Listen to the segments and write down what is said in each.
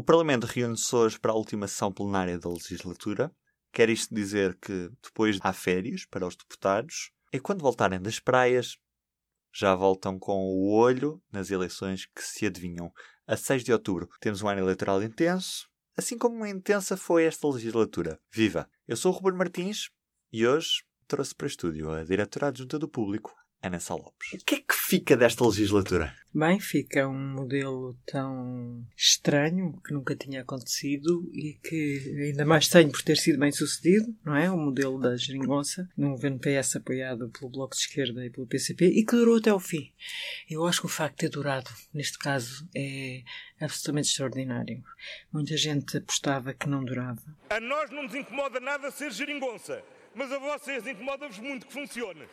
O Parlamento reúne-se hoje para a última sessão plenária da legislatura. Quer isto dizer que depois há férias para os deputados e quando voltarem das praias já voltam com o olho nas eleições que se adivinham. A 6 de outubro temos um ano eleitoral intenso, assim como intensa foi esta legislatura. Viva! Eu sou o Ruben Martins e hoje trouxe para estúdio a diretora adjunta do público, Ana Sá Lopes. O que é que fica desta legislatura? Bem, fica um modelo tão estranho que nunca tinha acontecido e que ainda mais tenho por ter sido bem sucedido, não é? O modelo da geringonça, num governo PS apoiado pelo Bloco de Esquerda e pelo PCP e que durou até ao fim. Eu acho que o facto de ter durado, neste caso, é absolutamente extraordinário. Muita gente apostava que não durava. A nós não nos incomoda nada ser geringonça, mas a vocês incomoda-vos muito que funcione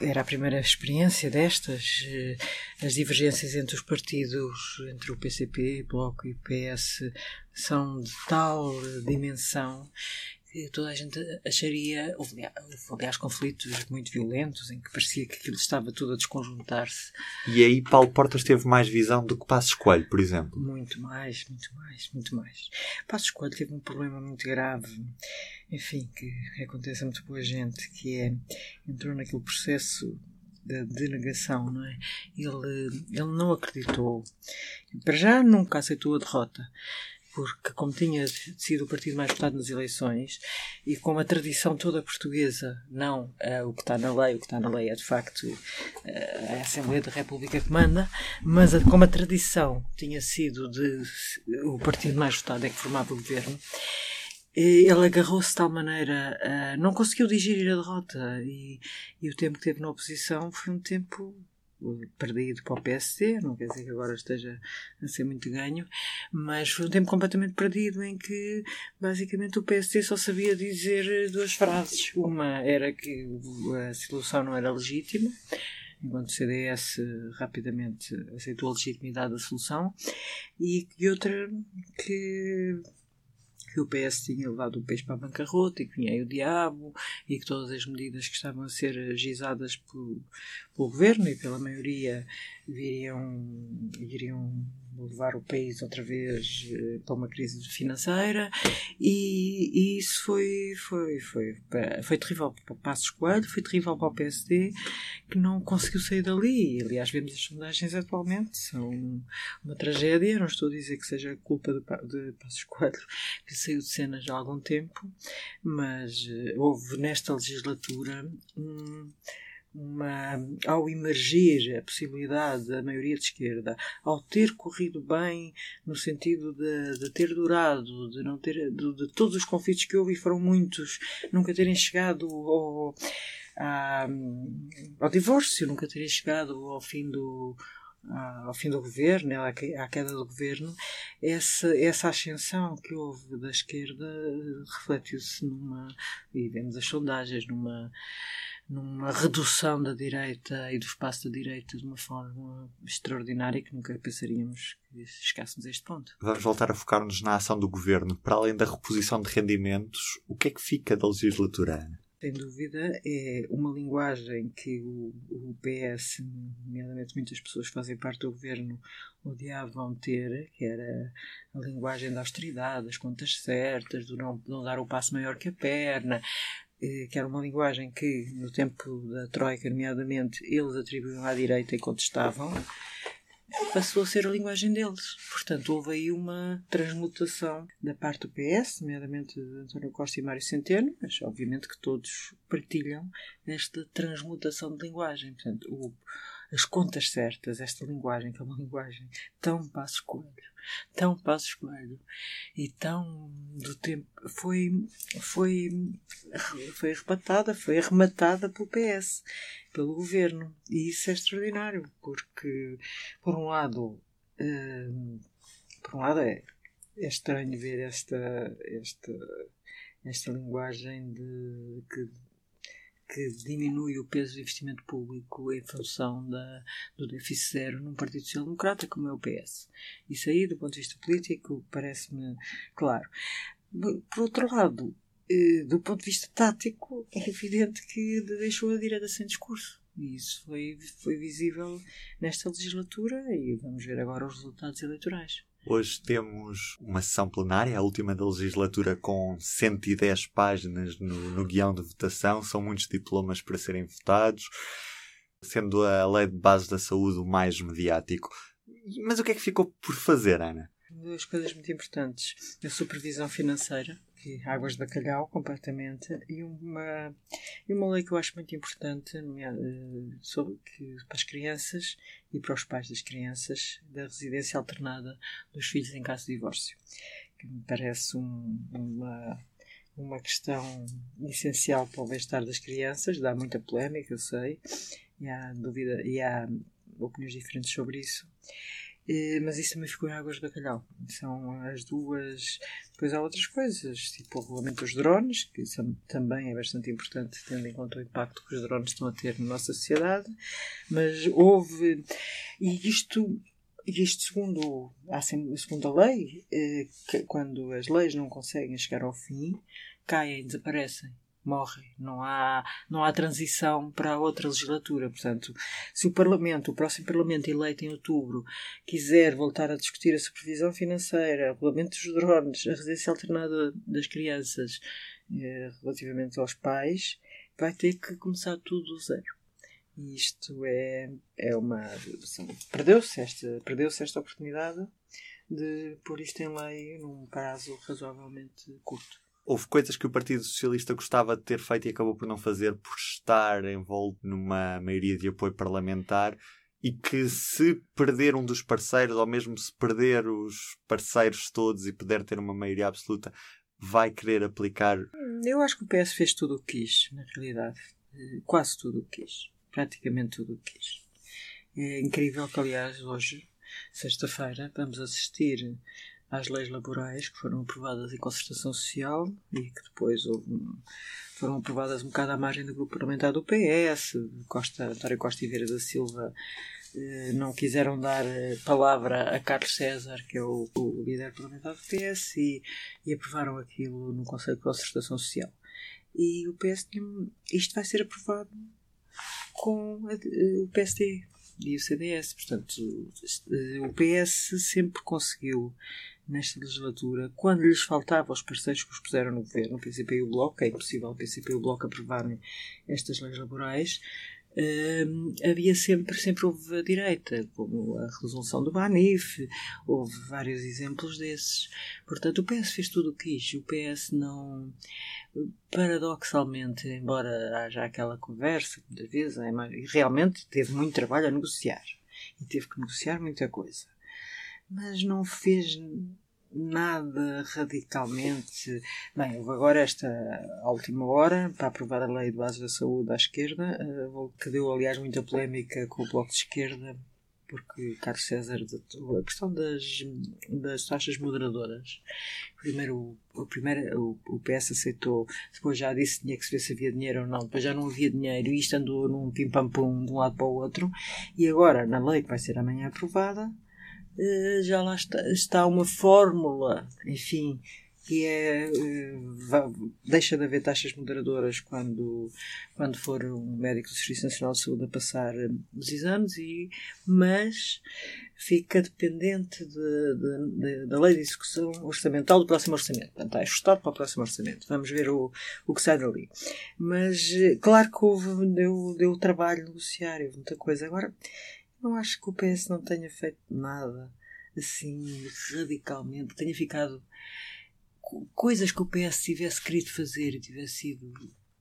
era a primeira experiência destas. Eh, as divergências entre os partidos, entre o PCP, Bloco e PS, são de tal dimensão que toda a gente acharia. Houve, aliás, conflitos muito violentos em que parecia que aquilo estava tudo a desconjuntar-se. E aí Paulo Portas teve mais visão do que Passos Coelho, por exemplo? Muito mais, muito mais, muito mais. Passos Coelho teve um problema muito grave, enfim, que acontece a muito boa gente, que é. entrou naquele processo da denegação, não é? Ele, ele não acreditou. Para já nunca aceitou a derrota porque como tinha sido o partido mais votado nas eleições e com a tradição toda portuguesa, não uh, o que está na lei, o que está na lei é de facto uh, a Assembleia da República que manda, mas a, como a tradição tinha sido de o partido mais votado é que formava o governo, ele agarrou-se de tal maneira, não conseguiu digerir a derrota e, e o tempo que teve na oposição foi um tempo perdido para o PSD, não quer dizer que agora esteja a ser muito ganho, mas foi um tempo completamente perdido em que basicamente o PSD só sabia dizer duas frases. Uma era que a solução não era legítima, enquanto o CDS rapidamente aceitou a legitimidade da solução, e outra que que o PS tinha levado o peixe para a bancarrota e que vinha aí o diabo e que todas as medidas que estavam a ser agizadas pelo, pelo governo e pela maioria viriam, iriam levar o país outra vez uh, para uma crise financeira e, e, isso foi, foi, foi, foi terrível para o Passos Coelho, foi terrível para o PSD que não conseguiu sair dali. Aliás, vemos as sondagens atualmente, são uma tragédia. Não estou a dizer que seja culpa de, de Passos Coelho, que saiu de cena já há algum tempo, mas uh, houve nesta legislatura um uma, ao emergir a possibilidade da maioria de esquerda, ao ter corrido bem no sentido de, de ter durado, de não ter de, de, todos os conflitos que houve e foram muitos, nunca terem chegado ao, a, ao divórcio, nunca terem chegado ao fim do ao fim do governo, à queda do governo, essa, essa ascensão que houve da esquerda refletiu-se numa, e vemos as sondagens, numa numa redução da direita e do espaço da direita de uma forma extraordinária que nunca pensaríamos que chegássemos a este ponto. Vamos voltar a focar-nos na ação do governo. Para além da reposição de rendimentos, o que é que fica da legislatura, Sem dúvida, é uma linguagem que o, o PS, nomeadamente muitas pessoas que fazem parte do governo, odiavam ter, que era a linguagem da austeridade, das contas certas, do não, não dar o passo maior que a perna, que era uma linguagem que, no tempo da Troika, nomeadamente, eles atribuíam à direita e contestavam, passou a ser a linguagem deles. Portanto, houve aí uma transmutação da parte do PS, nomeadamente de António Costa e Mário Centeno, mas obviamente que todos partilham esta transmutação de linguagem. Portanto, o as contas certas, esta linguagem, que é uma linguagem tão passo coelho, tão passo coelho e tão do tempo. Foi, foi, foi arrebatada, foi arrematada pelo PS, pelo governo. E isso é extraordinário, porque, por um lado, hum, por um lado é, é estranho ver esta, esta, esta linguagem de que que diminui o peso do investimento público em função da, do déficit zero num Partido Social Democrata como é o PS. Isso aí, do ponto de vista político, parece-me claro. Por outro lado, eh, do ponto de vista tático, é evidente que deixou a direita sem discurso. E isso foi, foi visível nesta legislatura e vamos ver agora os resultados eleitorais. Hoje temos uma sessão plenária, a última da legislatura, com 110 páginas no, no guião de votação. São muitos diplomas para serem votados, sendo a lei de base da saúde o mais mediático. Mas o que é que ficou por fazer, Ana? Duas coisas muito importantes. A supervisão financeira, que águas de bacalhau completamente, e uma, e uma lei que eu acho muito importante eh, sobre, que, para as crianças e para os pais das crianças da residência alternada dos filhos em caso de divórcio. Que me parece um, uma, uma questão essencial para o bem-estar das crianças, dá muita polémica, eu sei, e há dúvida, e há opiniões diferentes sobre isso. Eh, mas isso também ficou em águas de bacalhau. São as duas. Depois há outras coisas, tipo o regulamento dos drones, que também é bastante importante, tendo em conta o impacto que os drones estão a ter na nossa sociedade. Mas houve. E isto. Isto, segundo segundo a lei, eh, quando as leis não conseguem chegar ao fim, caem, desaparecem morre. Não há, não há transição para outra legislatura. Portanto, se o Parlamento, o próximo Parlamento eleito em outubro, quiser voltar a discutir a supervisão financeira, o regulamento dos drones, a residência alternada das crianças eh, relativamente aos pais, vai ter que começar tudo do zero. E isto é, é uma. Perdeu-se esta, perdeu esta oportunidade de pôr isto em lei num prazo razoavelmente curto houve coisas que o Partido Socialista gostava de ter feito e acabou por não fazer por estar envolto numa maioria de apoio parlamentar e que se perder um dos parceiros, ou mesmo se perder os parceiros todos e puder ter uma maioria absoluta, vai querer aplicar. Eu acho que o PS fez tudo o que quis, na realidade. Quase tudo o que quis. Praticamente tudo o que quis. É incrível que, aliás, hoje, sexta-feira, vamos assistir às leis laborais que foram aprovadas em concertação social e que depois houve, foram aprovadas um bocado à margem do grupo parlamentar do PS. Costa, António Costa e Vieira da Silva eh, não quiseram dar eh, palavra a Carlos César, que é o, o líder parlamentar do PS, e, e, aprovaram aquilo no Conselho de Concertação Social. E o PS tinha, isto vai ser aprovado com a, o PSD e o CDS. Portanto, o PS sempre conseguiu nesta legislatura, quando lhes faltava os parceiros que os puseram no governo, o PCP e o Bloco, é impossível o PCP e o Bloco aprovarem estas leis laborais, hum, havia sempre, sempre houve a direita, como a resolução do Banif, houve vários exemplos desses. Portanto, o PS fez tudo o que quis. O PS não. Paradoxalmente, embora haja aquela conversa, muitas vezes, é realmente teve muito trabalho a negociar. E teve que negociar muita coisa mas não fez nada radicalmente. Bem, agora esta última hora para aprovar a lei de base da saúde à esquerda, eh, que deu aliás muita polémica com o Bloco de Esquerda, porque Carlos César a questão das, das taxas moderadoras. Primeiro, o, primeiro o, PS aceitou, depois já disse tinha que se ver se havia dinheiro ou não, depois já não havia dinheiro e isto andou num pim-pam-pum de um lado para o outro. E agora, na lei que vai ser amanhã aprovada, já lá está, está uma fórmula, enfim, que é eh, deixa de haver taxas moderadoras quando, quando for um médico do Serviço Nacional de Saúde a passar eh, os exames, e, mas fica dependente de, de, de, da lei de execução orçamental do próximo orçamento. Portanto, está ajustado para o próximo orçamento. Vamos ver o, o que sai dali. Mas, claro que houve, deu, deu trabalho negociar, houve muita coisa. Agora, não acho que o PS não tenha feito nada assim radicalmente, tenha ficado coisas que o PS tivesse querido fazer e tivesse sido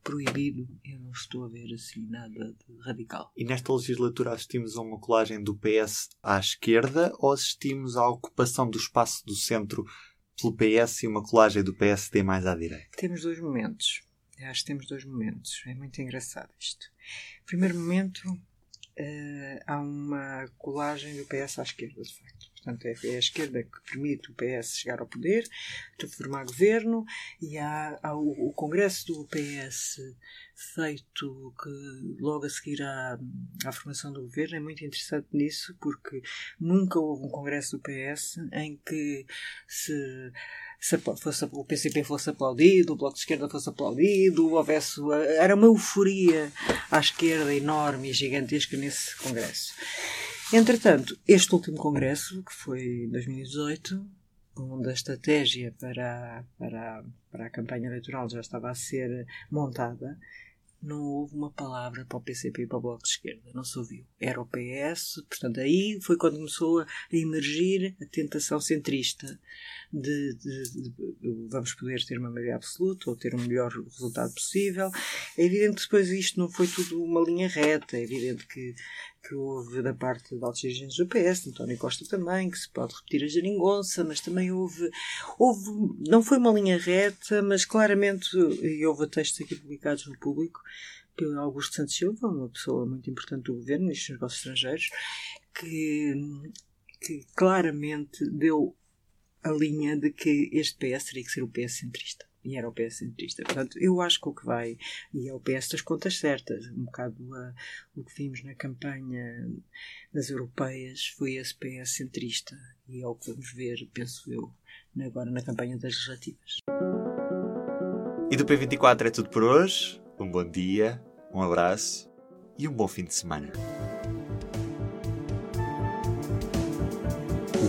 proibido, eu não estou a ver assim nada de radical. E nesta legislatura assistimos a uma colagem do PS à esquerda ou assistimos à ocupação do espaço do centro pelo PS e uma colagem do PSD mais à direita? Temos dois momentos. Eu acho que temos dois momentos. É muito engraçado isto. Primeiro momento, uh, há uma colagem do PS à esquerda, de facto. Portanto, é, é a esquerda que permite o PS chegar ao poder, formar governo, e há, há o, o, Congresso do PS feito que logo a seguir à, à formação do governo. É muito interessante nisso, porque nunca houve um Congresso do PS em que se se fosse, o PCP fosse aplaudido, o Bloco de Esquerda fosse aplaudido, houvesse. Era uma euforia à esquerda enorme e gigantesca nesse Congresso. Entretanto, este último congresso, que foi em 2018, onde a estratégia para, para, para a campanha eleitoral já estava a ser montada, não houve uma palavra para o PCP e para o Bloco de Esquerda, não se ouviu. Era o PS, portanto, aí foi quando começou a emergir a tentação centrista de, de, de, de, vamos poder ter uma maioria absoluta ou ter o melhor resultado possível. É evidente que depois isto não foi tudo uma linha reta, é evidente que, que houve da parte de altos dirigentes do PS, António Costa também, que se pode repetir a geringonça, mas também houve, houve, não foi uma linha reta, mas claramente, e houve textos aqui publicados no público, pelo Augusto Santos Silva, uma pessoa muito importante do governo, ministro dos Negócios Estrangeiros, que, que claramente deu a linha de que este PS teria que ser o PS centrista. E era o PS centrista. Portanto, eu acho que o que vai, e é o PS das contas certas, um bocado a, o que vimos na campanha das europeias foi esse PS centrista. E é o que vamos ver, penso eu, agora na campanha das legislativas. E do P24 é tudo por hoje. Um bom dia, um abraço e um bom fim de semana.